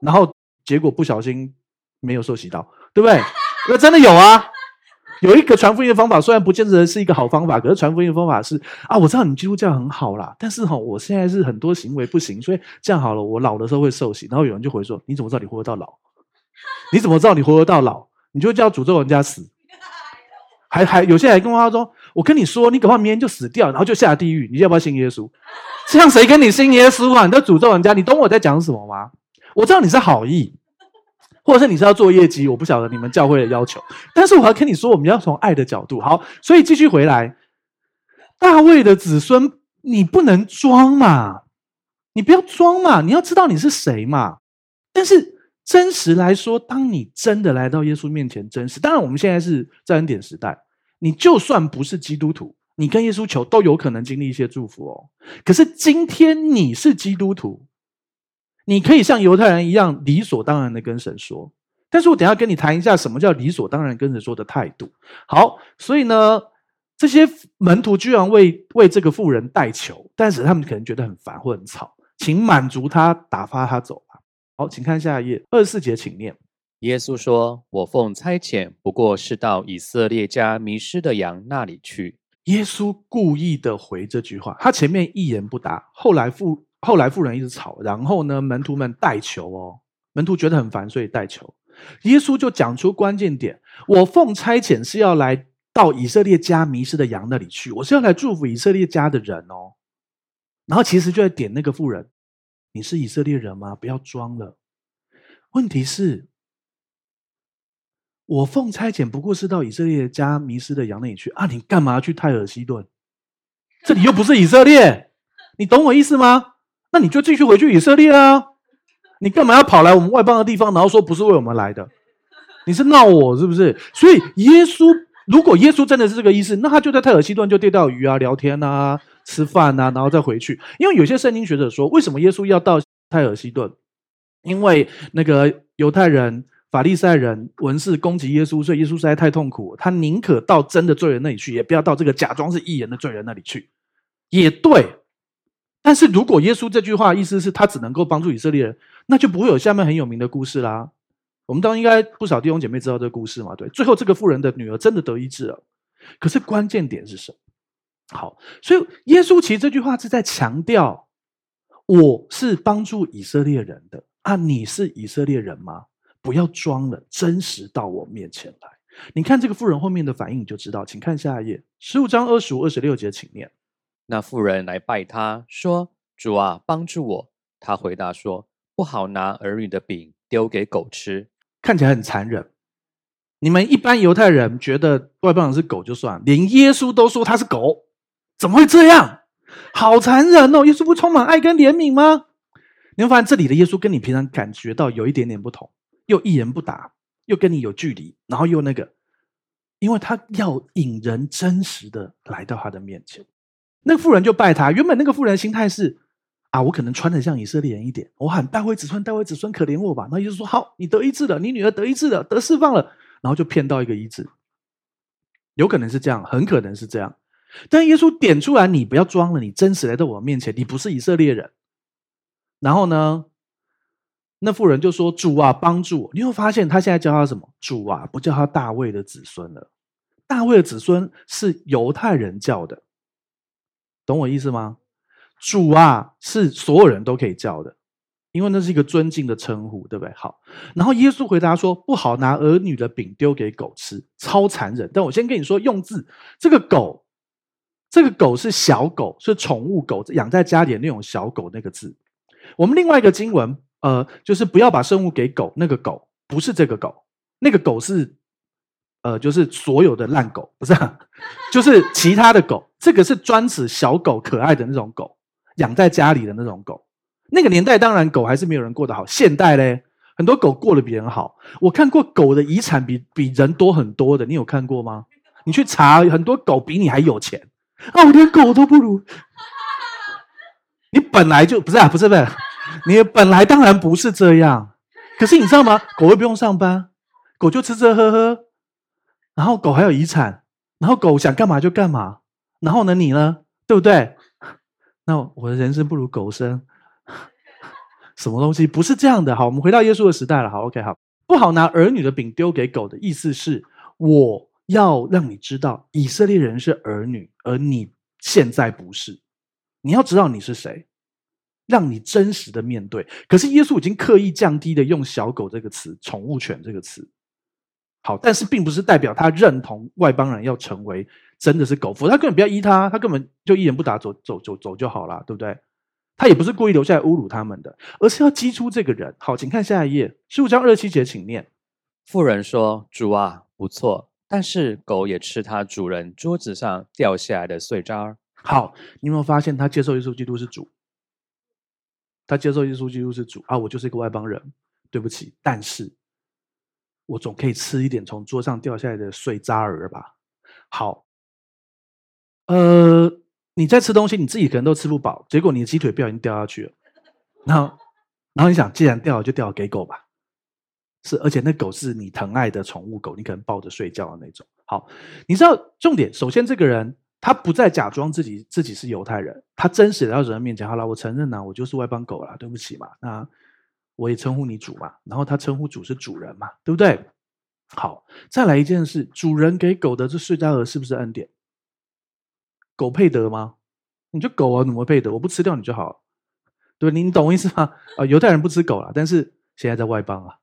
然后结果不小心没有受洗到，对不对？那真的有啊，有一个传福音的方法，虽然不见得是一个好方法，可是传福音的方法是啊，我知道你基督教很好啦，但是哈，我现在是很多行为不行，所以这样好了，我老的时候会受洗。然后有人就回说：你怎么知道你活得到老？你怎么知道你活得到老？你就叫诅咒人家死，还还有些人还跟我说：“我跟你说，你恐怕明天就死掉，然后就下地狱。你要不要信耶稣？这样谁跟你信耶稣啊？你在诅咒人家，你懂我在讲什么吗？我知道你是好意，或者是你是要做业绩，我不晓得你们教会的要求。但是我要跟你说，我们要从爱的角度。好，所以继续回来，大卫的子孙，你不能装嘛，你不要装嘛，你要知道你是谁嘛。但是。真实来说，当你真的来到耶稣面前，真实。当然，我们现在是在恩典时代，你就算不是基督徒，你跟耶稣求都有可能经历一些祝福哦。可是今天你是基督徒，你可以像犹太人一样理所当然的跟神说。但是我等下跟你谈一下，什么叫理所当然跟神说的态度。好，所以呢，这些门徒居然为为这个妇人代求，但是他们可能觉得很烦或很吵，请满足他，打发他走。好，请看下一页，二十四节，请念。耶稣说：“我奉差遣，不过是到以色列家迷失的羊那里去。”耶稣故意的回这句话，他前面一言不答，后来妇后来妇人一直吵，然后呢，门徒们代求哦，门徒觉得很烦，所以代求。耶稣就讲出关键点：我奉差遣是要来到以色列家迷失的羊那里去，我是要来祝福以色列家的人哦。然后其实就在点那个妇人。你是以色列人吗？不要装了。问题是，我奉差遣不过是到以色列家迷失的羊那里去啊！你干嘛去泰尔西顿？这里又不是以色列，你懂我意思吗？那你就继续回去以色列啊！你干嘛要跑来我们外邦的地方，然后说不是为我们来的？你是闹我是不是？所以耶稣，如果耶稣真的是这个意思，那他就在泰尔西顿就钓钓鱼啊，聊天啊。吃饭、啊，然后再回去。因为有些圣经学者说，为什么耶稣要到泰尔西顿？因为那个犹太人、法利赛人、文士攻击耶稣，所以耶稣实在太痛苦，他宁可到真的罪人那里去，也不要到这个假装是义人的罪人那里去。也对。但是如果耶稣这句话意思是他只能够帮助以色列人，那就不会有下面很有名的故事啦。我们当然应该不少弟兄姐妹知道这个故事嘛？对，最后这个妇人的女儿真的得医治了。可是关键点是什么？好，所以耶稣其实这句话是在强调，我是帮助以色列人的啊，你是以色列人吗？不要装了，真实到我面前来。你看这个妇人后面的反应，你就知道。请看下一页，十五章二十五、二十六节，请念。那妇人来拜他说：“主啊，帮助我。”他回答说：“不好拿儿女的饼丢给狗吃。”看起来很残忍。你们一般犹太人觉得外邦人是狗就算，连耶稣都说他是狗。怎么会这样？好残忍哦！耶稣不充满爱跟怜悯吗？你会发现这里的耶稣跟你平常感觉到有一点点不同，又一言不答，又跟你有距离，然后又那个，因为他要引人真实的来到他的面前。那个妇人就拜他。原本那个妇人心态是啊，我可能穿的像以色列人一点，我喊大卫子孙，大卫子孙可怜我吧。那耶稣说好，你得医治了，你女儿得医治了，得释放了，然后就骗到一个医治。有可能是这样，很可能是这样。但耶稣点出来，你不要装了，你真实来到我面前，你不是以色列人。然后呢，那妇人就说：“主啊，帮助我。”你会发现他现在叫他什么？主啊，不叫他大卫的子孙了。大卫的子孙是犹太人叫的，懂我意思吗？主啊是所有人都可以叫的，因为那是一个尊敬的称呼，对不对？好，然后耶稣回答说：“不好拿儿女的饼丢给狗吃，超残忍。”但我先跟你说用字，这个狗，这个狗是小狗，是宠物狗，养在家里的那种小狗那个字。我们另外一个经文，呃，就是不要把生物给狗，那个狗不是这个狗，那个狗是。呃，就是所有的烂狗，不是、就是其他的狗。这个是专指小狗，可爱的那种狗，养在家里的那种狗。那个年代当然狗还是没有人过得好。现代嘞，很多狗过得比人好。我看过狗的遗产比比人多很多的，你有看过吗？你去查，很多狗比你还有钱啊！我连狗都不如。你本来就不是啊，不是不是，你本来当然不是这样。可是你知道吗？狗又不用上班，狗就吃吃喝喝。然后狗还有遗产，然后狗想干嘛就干嘛，然后呢，你呢，对不对？那我的人生不如狗生，什么东西不是这样的？好，我们回到耶稣的时代了。好，OK，好，不好拿儿女的饼丢给狗的意思是，我要让你知道，以色列人是儿女，而你现在不是。你要知道你是谁，让你真实的面对。可是耶稣已经刻意降低的用小狗这个词，宠物犬这个词。好，但是并不是代表他认同外邦人要成为真的是狗，否则他根本不要依他，他根本就一言不答走走走走就好了，对不对？他也不是故意留下来侮辱他们的，而是要激出这个人。好，请看下一页，十五章二十七节，请念。妇人说：“主啊，不错，但是狗也吃他主人桌子上掉下来的碎渣。”好，你有没有发现他接受耶稣基督是主？他接受耶稣基督是主啊，我就是一个外邦人，对不起，但是。我总可以吃一点从桌上掉下来的碎渣儿吧？好，呃，你在吃东西，你自己可能都吃不饱，结果你的鸡腿不小心掉下去了，然后，然后你想，既然掉了，就掉了给狗吧。是，而且那狗是你疼爱的宠物狗，你可能抱着睡觉的那种。好，你知道重点，首先这个人他不再假装自己自己是犹太人，他真实的到人面前，好了，我承认呐、我就是外邦狗啦，对不起嘛，那。我也称呼你主嘛，然后他称呼主是主人嘛，对不对？好，再来一件事，主人给狗的这碎渣儿是不是恩典？狗配得吗？你就狗啊，怎么配得？我不吃掉你就好了，对，你懂我意思吗？啊，犹太人不吃狗啦，但是现在在外邦啊，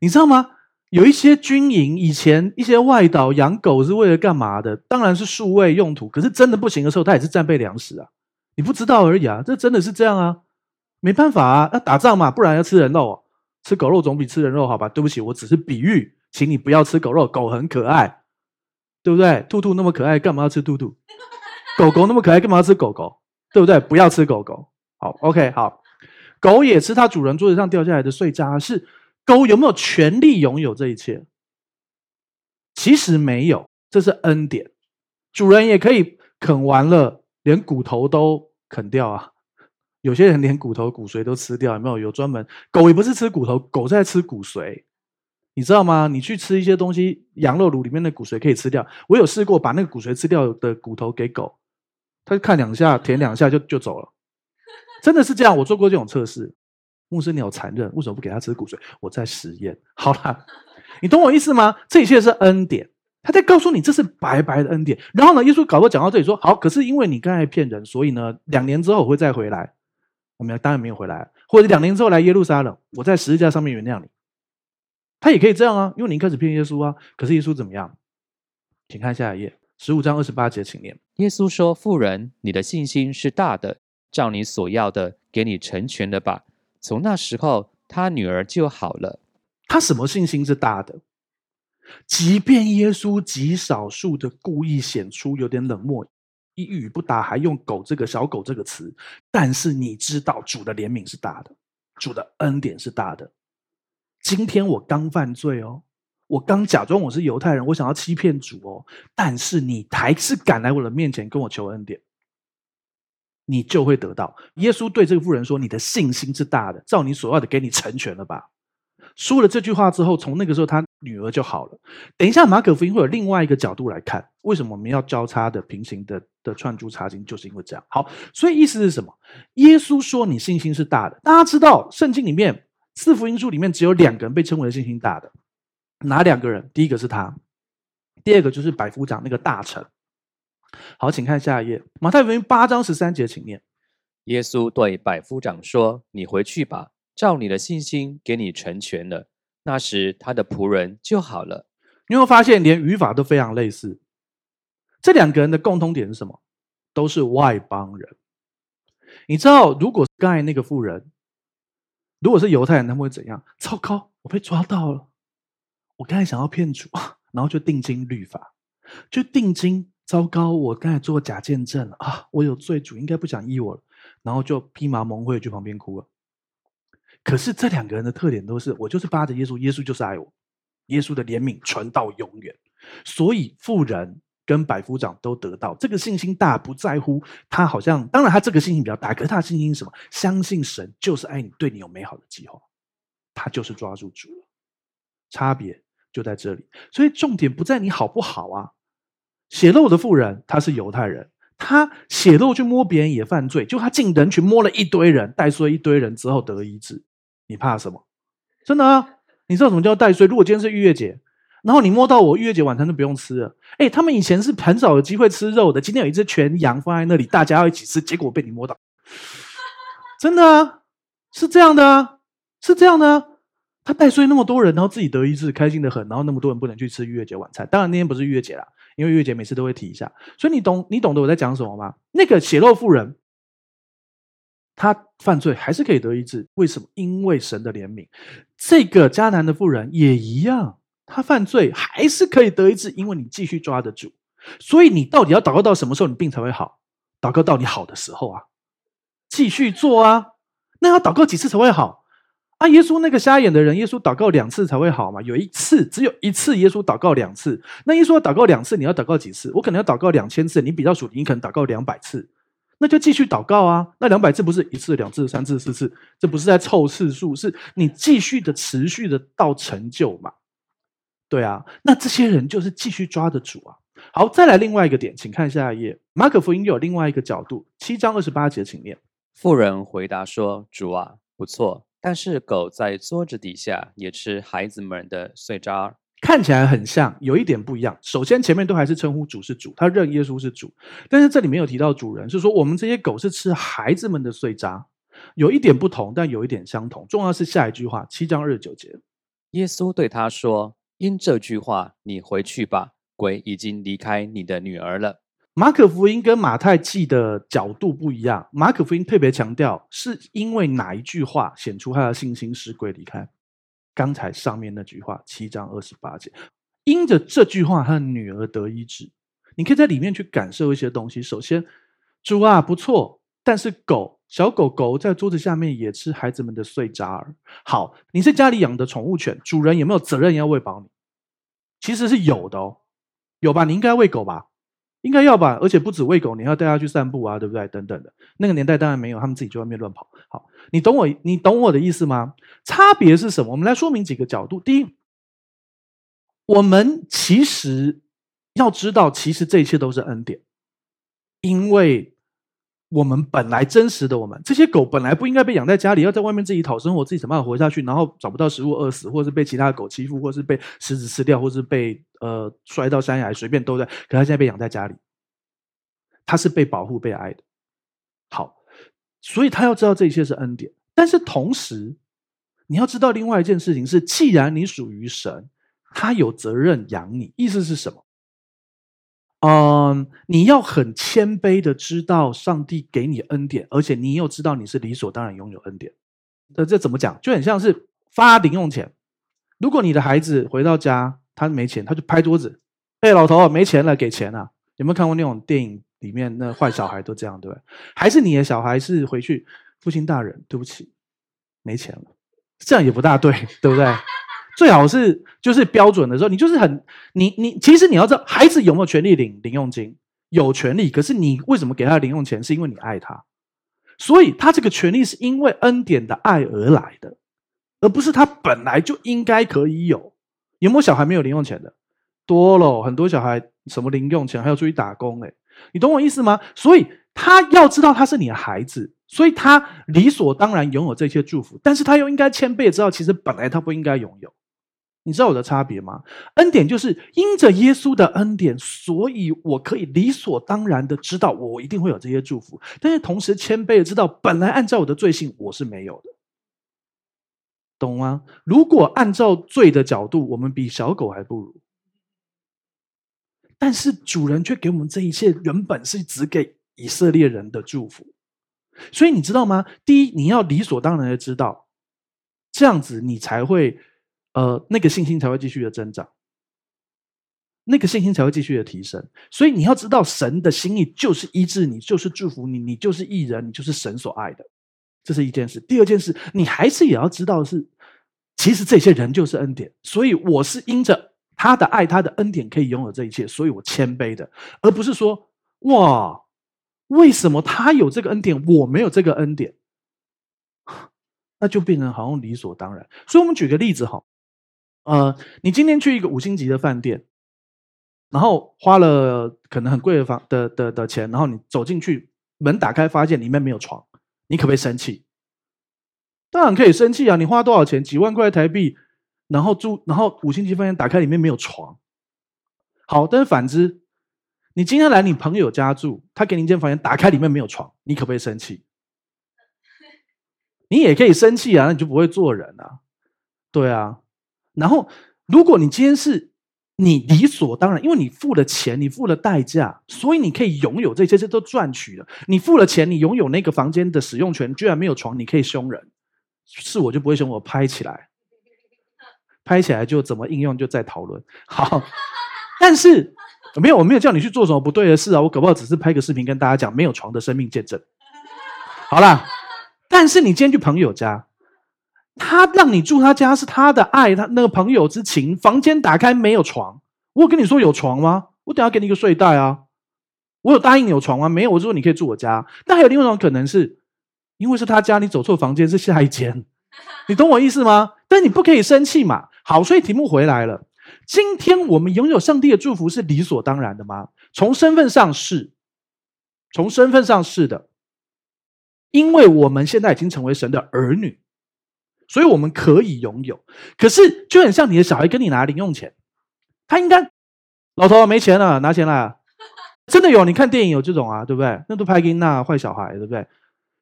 你知道吗？有一些军营以前一些外岛养狗是为了干嘛的？当然是数位用途，可是真的不行的时候，它也是战备粮食啊，你不知道而已啊，这真的是这样啊。没办法啊，要打仗嘛，不然要吃人肉，吃狗肉总比吃人肉好吧？对不起，我只是比喻，请你不要吃狗肉。狗很可爱，对不对？兔兔那么可爱，干嘛要吃兔兔？狗狗那么可爱，干嘛要吃狗狗？对不对？不要吃狗狗。好，OK，好。狗也吃它主人桌子上掉下来的碎渣，是狗有没有权利拥有这一切？其实没有，这是恩典。主人也可以啃完了，连骨头都啃掉啊。有些人连骨头、骨髓都吃掉，有没有？有专门狗也不是吃骨头，狗在吃骨髓，你知道吗？你去吃一些东西，羊肉炉里面的骨髓可以吃掉。我有试过把那个骨髓吃掉的骨头给狗，它看两下，舔两下就就走了，真的是这样。我做过这种测试。牧师，你好残忍，为什么不给他吃骨髓？我在实验。好啦，你懂我意思吗？这一切是恩典，他在告诉你这是白白的恩典。然后呢，耶稣搞不好讲到这里说，好，可是因为你刚才骗人，所以呢，两年之后我会再回来。我们当然没有回来，或者两年之后来耶路撒冷，我在十字架上面原谅你。他也可以这样啊，因为你一开始骗耶稣啊。可是耶稣怎么样？请看下一页，十五章二十八节，请念。耶稣说：“妇人，你的信心是大的，照你所要的，给你成全的吧。”从那时候，他女儿就好了。他什么信心是大的？即便耶稣极少数的故意显出有点冷漠。一语不答，还用“狗”这个小狗这个词，但是你知道主的怜悯是大的，主的恩典是大的。今天我刚犯罪哦，我刚假装我是犹太人，我想要欺骗主哦，但是你还是敢来我的面前跟我求恩典，你就会得到。耶稣对这个妇人说：“你的信心是大的，照你所要的给你成全了吧。”说了这句话之后，从那个时候他女儿就好了。等一下，马可福音会有另外一个角度来看，为什么我们要交叉的、平行的的串珠插经，就是因为这样。好，所以意思是什么？耶稣说你信心是大的。大家知道，圣经里面四福音书里面只有两个人被称为信心大的，哪两个人？第一个是他，第二个就是百夫长那个大臣。好，请看下一页，马太福音八章十三节，请念。耶稣对百夫长说：“你回去吧，照你的信心给你成全了。”那时他的仆人就好了。你有没有发现，连语法都非常类似？这两个人的共通点是什么？都是外邦人。你知道，如果刚才那个妇人，如果是犹太人，他们会怎样？糟糕，我被抓到了！我刚才想要骗主，然后就定睛律法，就定睛。糟糕，我刚才做假见证了啊！我有罪，主应该不想依我了，然后就披麻蒙灰去旁边哭了。可是这两个人的特点都是，我就是巴着耶稣，耶稣就是爱我，耶稣的怜悯传到永远。所以富人跟百夫长都得到这个信心大，不在乎他好像，当然他这个信心比较大，可是他信心是什么？相信神就是爱你，对你有美好的计划，他就是抓住主了。差别就在这里，所以重点不在你好不好啊。血漏的妇人，她是犹太人，她血漏去摸别人也犯罪，就她进人群摸了一堆人，带衰一堆人之后得医治。你怕什么？真的啊？你知道什么叫带衰？如果今天是逾越节，然后你摸到我，逾越节晚餐就不用吃了。哎，他们以前是很少有机会吃肉的，今天有一只全羊放在那里，大家要一起吃，结果被你摸到，真的啊？是这样的啊？是这样的啊？他带衰那么多人，然后自己得医治，开心的很，然后那么多人不能去吃逾越节晚餐。当然那天不是逾越节啦。因为月姐每次都会提一下，所以你懂你懂得我在讲什么吗？那个血肉妇人，他犯罪还是可以得医治，为什么？因为神的怜悯。这个迦南的妇人也一样，他犯罪还是可以得医治，因为你继续抓得住。所以你到底要祷告到什么时候，你病才会好？祷告到你好的时候啊，继续做啊。那要祷告几次才会好？啊！耶稣那个瞎眼的人，耶稣祷告两次才会好嘛？有一次，只有一次，耶稣祷告两次。那耶稣要祷告两次，你要祷告几次？我可能要祷告两千次，你比较属灵，你可能祷告两百次，那就继续祷告啊。那两百次不是一次、两次、三次、四次，这不是在凑次数，是你继续的、持续的到成就嘛？对啊，那这些人就是继续抓得住啊。好，再来另外一个点，请看下一页。马可福音又有另外一个角度，七章二十八节，请念。妇人回答说：“主啊，不错。”但是狗在桌子底下也吃孩子们的碎渣，看起来很像，有一点不一样。首先前面都还是称呼主是主，他认耶稣是主，但是这里没有提到主人，是说我们这些狗是吃孩子们的碎渣，有一点不同，但有一点相同。重要是下一句话，七章二十九节，耶稣对他说：“因这句话，你回去吧，鬼已经离开你的女儿了。”马可福音跟马太记的角度不一样。马可福音特别强调，是因为哪一句话显出他的信心，使鬼离开？刚才上面那句话，七章二十八节，因着这句话，他的女儿得医治。你可以在里面去感受一些东西。首先，主啊，不错，但是狗，小狗狗在桌子下面也吃孩子们的碎渣儿。好，你是家里养的宠物犬，主人有没有责任要喂饱你？其实是有的哦，有吧？你应该喂狗吧？应该要吧，而且不止喂狗，你要带它去散步啊，对不对？等等的，那个年代当然没有，他们自己去外面乱跑。好，你懂我，你懂我的意思吗？差别是什么？我们来说明几个角度。第一，我们其实要知道，其实这一切都是恩典，因为。我们本来真实的我们，这些狗本来不应该被养在家里，要在外面自己讨生活，自己想办法活下去，然后找不到食物饿死，或是被其他的狗欺负，或是被狮子吃掉，或是被呃摔到山崖，随便都在。可它现在被养在家里，它是被保护、被爱的。好，所以他要知道这一切是恩典，但是同时你要知道另外一件事情是，既然你属于神，他有责任养你。意思是什么？嗯，你要很谦卑的知道上帝给你恩典，而且你又知道你是理所当然拥有恩典。那这怎么讲？就很像是发零用钱。如果你的孩子回到家，他没钱，他就拍桌子：“哎，老头，没钱了，给钱啊！”有没有看过那种电影里面那坏小孩都这样，对不对？还是你的小孩是回去，父亲大人，对不起，没钱了，这样也不大对，对不对？最好是就是标准的时候，你就是很你你其实你要知道，孩子有没有权利领零用金？有权利，可是你为什么给他零用钱？是因为你爱他，所以他这个权利是因为恩典的爱而来的，而不是他本来就应该可以有。有没有小孩没有零用钱的？多了，很多小孩什么零用钱还要出去打工诶，你懂我意思吗？所以他要知道他是你的孩子。所以他理所当然拥有这些祝福，但是他又应该谦卑知道，其实本来他不应该拥有。你知道我的差别吗？恩典就是因着耶稣的恩典，所以我可以理所当然的知道我一定会有这些祝福，但是同时谦卑的知道，本来按照我的罪性我是没有的，懂吗？如果按照罪的角度，我们比小狗还不如，但是主人却给我们这一切，原本是只给以色列人的祝福，所以你知道吗？第一，你要理所当然的知道，这样子你才会。呃，那个信心才会继续的增长，那个信心才会继续的提升。所以你要知道，神的心意就是医治你，就是祝福你，你就是义人，你就是神所爱的。这是一件事。第二件事，你还是也要知道是，其实这些人就是恩典。所以我是因着他的爱，他的恩典可以拥有这一切，所以我谦卑的，而不是说哇，为什么他有这个恩典，我没有这个恩典？那就变成好像理所当然。所以我们举个例子哈。呃，你今天去一个五星级的饭店，然后花了可能很贵的房的的的钱，然后你走进去，门打开发现里面没有床，你可不可以生气？当然可以生气啊！你花多少钱？几万块台币，然后住，然后五星级饭店打开里面没有床。好，但是反之，你今天来你朋友家住，他给你一间房间，打开里面没有床，你可不可以生气？你也可以生气啊，那你就不会做人啊，对啊。然后，如果你今天是你理所当然，因为你付了钱，你付了代价，所以你可以拥有这些，这都赚取了。你付了钱，你拥有那个房间的使用权，居然没有床，你可以凶人，是我就不会凶，我拍起来，拍起来就怎么应用就再讨论。好，但是没有，我没有叫你去做什么不对的事啊，我搞不好只是拍个视频跟大家讲没有床的生命见证。好啦，但是你今天去朋友家。他让你住他家是他的爱，他那个朋友之情。房间打开没有床，我跟你说有床吗？我等下给你一个睡袋啊。我有答应你有床吗？没有，我说你可以住我家。但还有另外一种可能是，因为是他家，你走错房间是下一间，你懂我意思吗？但你不可以生气嘛。好，所以题目回来了。今天我们拥有上帝的祝福是理所当然的吗？从身份上是，从身份上是的，因为我们现在已经成为神的儿女。所以我们可以拥有，可是就很像你的小孩跟你拿零用钱，他应该老头没钱了，拿钱来，真的有？你看电影有这种啊，对不对？那都拍给那坏小孩，对不对？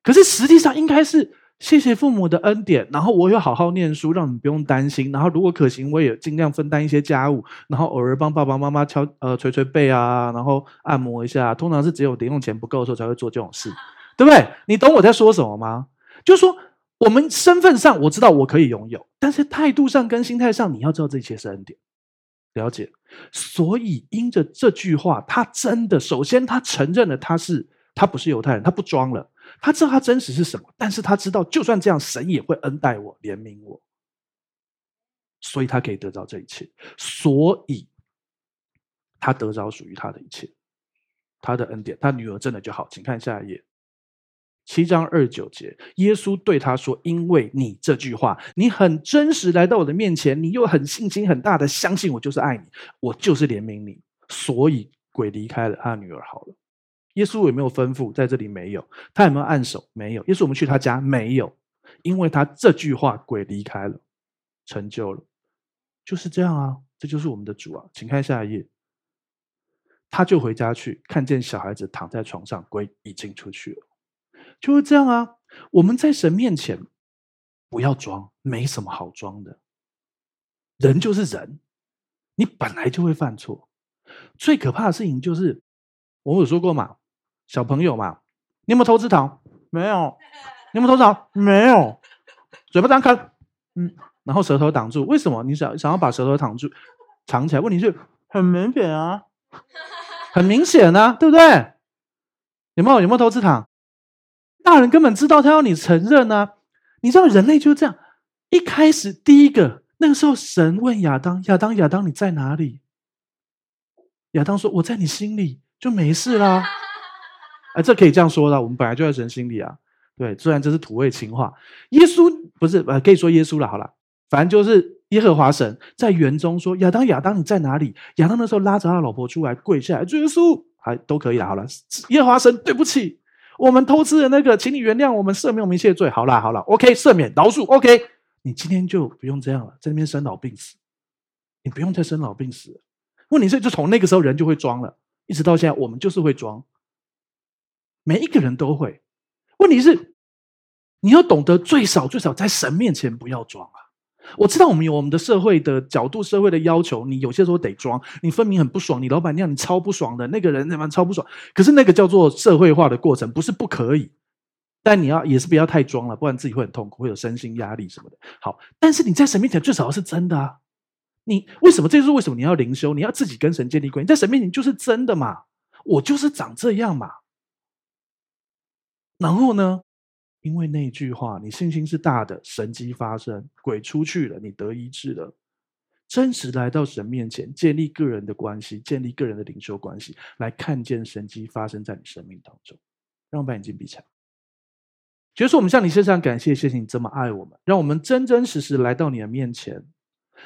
可是实际上应该是谢谢父母的恩典，然后我有好好念书，让你不用担心，然后如果可行，我也尽量分担一些家务，然后偶尔帮爸爸妈妈敲呃捶捶背啊，然后按摩一下。通常是只有零用钱不够的时候才会做这种事，对不对？你懂我在说什么吗？就是说。我们身份上我知道我可以拥有，但是态度上跟心态上，你要知道这一切是恩典，了解。所以因着这句话，他真的首先他承认了他是他不是犹太人，他不装了，他知道他真实是什么，但是他知道就算这样，神也会恩待我，怜悯我，所以他可以得到这一切，所以他得着属于他的一切，他的恩典，他女儿真的就好，请看下一页。七章二九节，耶稣对他说：“因为你这句话，你很真实来到我的面前，你又很信心很大的相信我就是爱你，我就是怜悯你，所以鬼离开了，他女儿好了。耶稣有没有吩咐？在这里没有。他有没有按手？没有。耶稣我们去他家没有？因为他这句话，鬼离开了，成就了，就是这样啊。这就是我们的主啊，请看下一页。他就回家去，看见小孩子躺在床上，鬼已经出去了。”就是这样啊！我们在神面前不要装，没什么好装的。人就是人，你本来就会犯错。最可怕的事情就是，我有说过嘛，小朋友嘛，你有没有偷吃糖？没有。你有没有偷吃糖？没有。嘴巴张开，嗯，然后舌头挡住。为什么？你想想要把舌头挡住，藏起来？问题是很明显啊，很明显啊，对不对？有没有？有没有偷吃糖？大人根本知道他要你承认啊！你知道人类就是这样，一开始第一个那个时候，神问亚当：“亚当，亚当，你在哪里？”亚当说：“我在你心里，就没事啦。”哎，这可以这样说的，我们本来就在神心里啊。对，虽然这是土味情话。耶稣不是呃，可以说耶稣了。好了，反正就是耶和华神在园中说：“亚当，亚当，你在哪里？”亚当那时候拉着他老婆出来，跪下来，耶稣还都可以了。好了，耶和华神，对不起。我们偷吃的那个，请你原谅我们，赦免我们一切罪。好啦，好啦，OK，赦免饶恕，OK。你今天就不用这样了，在那边生老病死，你不用再生老病死。问题是，就从那个时候人就会装了，一直到现在，我们就是会装。每一个人都会。问题是，你要懂得最少最少在神面前不要装啊。我知道我们有我们的社会的角度、社会的要求，你有些时候得装，你分明很不爽，你老板娘你超不爽的，那个人他妈超不爽。可是那个叫做社会化的过程，不是不可以，但你要也是不要太装了，不然自己会很痛苦，会有身心压力什么的。好，但是你在神面前最少是真的啊。你为什么？这就是为什么你要灵修，你要自己跟神建立关系，在神面前就是真的嘛。我就是长这样嘛。然后呢？因为那句话，你信心是大的，神机发生，鬼出去了，你得医治了。真实来到神面前，建立个人的关系，建立个人的领袖关系，来看见神机发生在你生命当中。让我把眼睛闭起来。就是，我们向你身上感谢，谢谢你这么爱我们，让我们真真实实来到你的面前。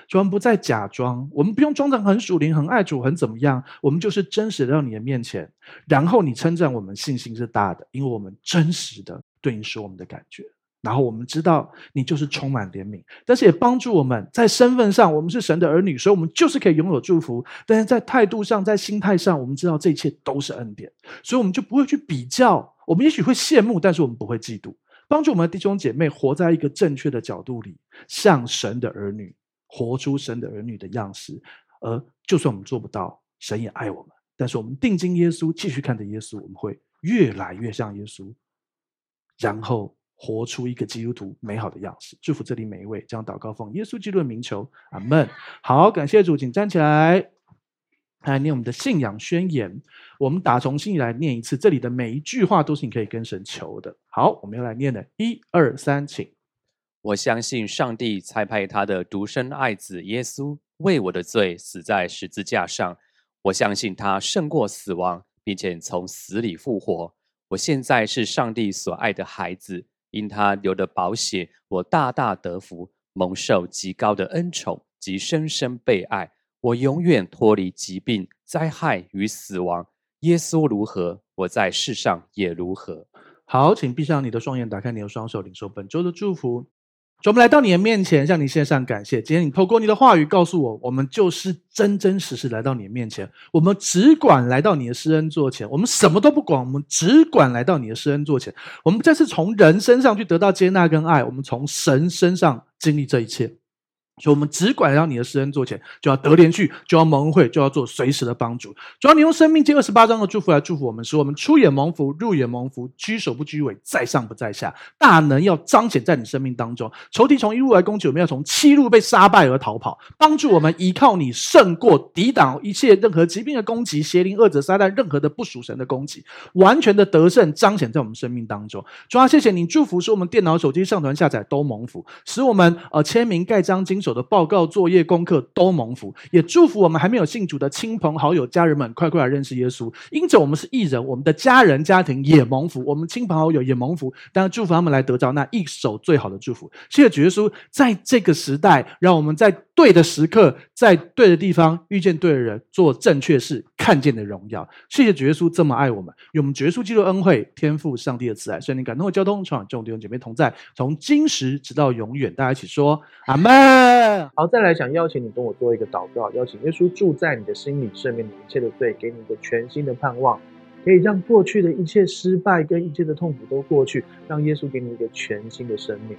主，我们不再假装，我们不用装成很属灵、很爱主、很怎么样，我们就是真实的到你的面前。然后你称赞我们信心是大的，因为我们真实的。对你说我们的感觉，然后我们知道你就是充满怜悯，但是也帮助我们在身份上，我们是神的儿女，所以我们就是可以拥有祝福。但是在态度上，在心态上，我们知道这一切都是恩典，所以我们就不会去比较。我们也许会羡慕，但是我们不会嫉妒。帮助我们的弟兄姐妹活在一个正确的角度里，像神的儿女，活出神的儿女的样式。而就算我们做不到，神也爱我们。但是我们定睛耶稣，继续看着耶稣，我们会越来越像耶稣。然后活出一个基督徒美好的样式，祝福这里每一位，将祷告奉耶稣基督的名求，阿门。好，感谢主，请站起来，来念我们的信仰宣言。我们打从心里来念一次，这里的每一句话都是你可以跟神求的。好，我们要来念的，一二三，请。我相信上帝差派他的独生爱子耶稣为我的罪死在十字架上，我相信他胜过死亡，并且从死里复活。我现在是上帝所爱的孩子，因他流的宝血，我大大得福，蒙受极高的恩宠及深深被爱。我永远脱离疾病、灾害与死亡。耶稣如何，我在世上也如何。好，请闭上你的双眼，打开你的双手，领受本周的祝福。我们来到你的面前，向你献上感谢。今天你透过你的话语告诉我，我们就是真真实实来到你的面前。我们只管来到你的施恩座前，我们什么都不管，我们只管来到你的施恩座前。我们再次从人身上去得到接纳跟爱，我们从神身上经历这一切。所以，我们只管让你的施恩做前，就要得连续，就要蒙惠，就要做随时的帮助。主要你用生命记二十八章的祝福来祝福我们，使我们出也蒙福，入也蒙福，居首不居尾，在上不在下。大能要彰显在你生命当中。仇敌从一路来攻击，我们要从七路被杀败而逃跑。帮助我们依靠你胜过抵挡一切任何疾病的攻击，邪灵恶者撒旦任何的不属神的攻击，完全的得胜彰显在我们生命当中。主要谢谢你祝福，使我们电脑、手机上传下载都蒙福，使我们呃签名盖章经的报告、作业、功课都蒙福，也祝福我们还没有信主的亲朋好友、家人们，快快来认识耶稣。因着我们是艺人，我们的家人、家庭也蒙福，我们亲朋好友也蒙福。当然，祝福他们来得着那一手最好的祝福。谢谢主耶稣，在这个时代，让我们在对的时刻，在对的地方遇见对的人，做正确事，看见的荣耀。谢谢主耶稣这么爱我们，用我们主耶稣基督恩惠、天赋上帝的慈爱、圣灵感动的交通，传众弟兄姐妹同在，从今时直到永远。大家一起说阿门。好，再来想邀请你跟我做一个祷告，邀请耶稣住在你的心里，赦免你一切的罪，给你一个全新的盼望，可以让过去的一切失败跟一切的痛苦都过去，让耶稣给你一个全新的生命。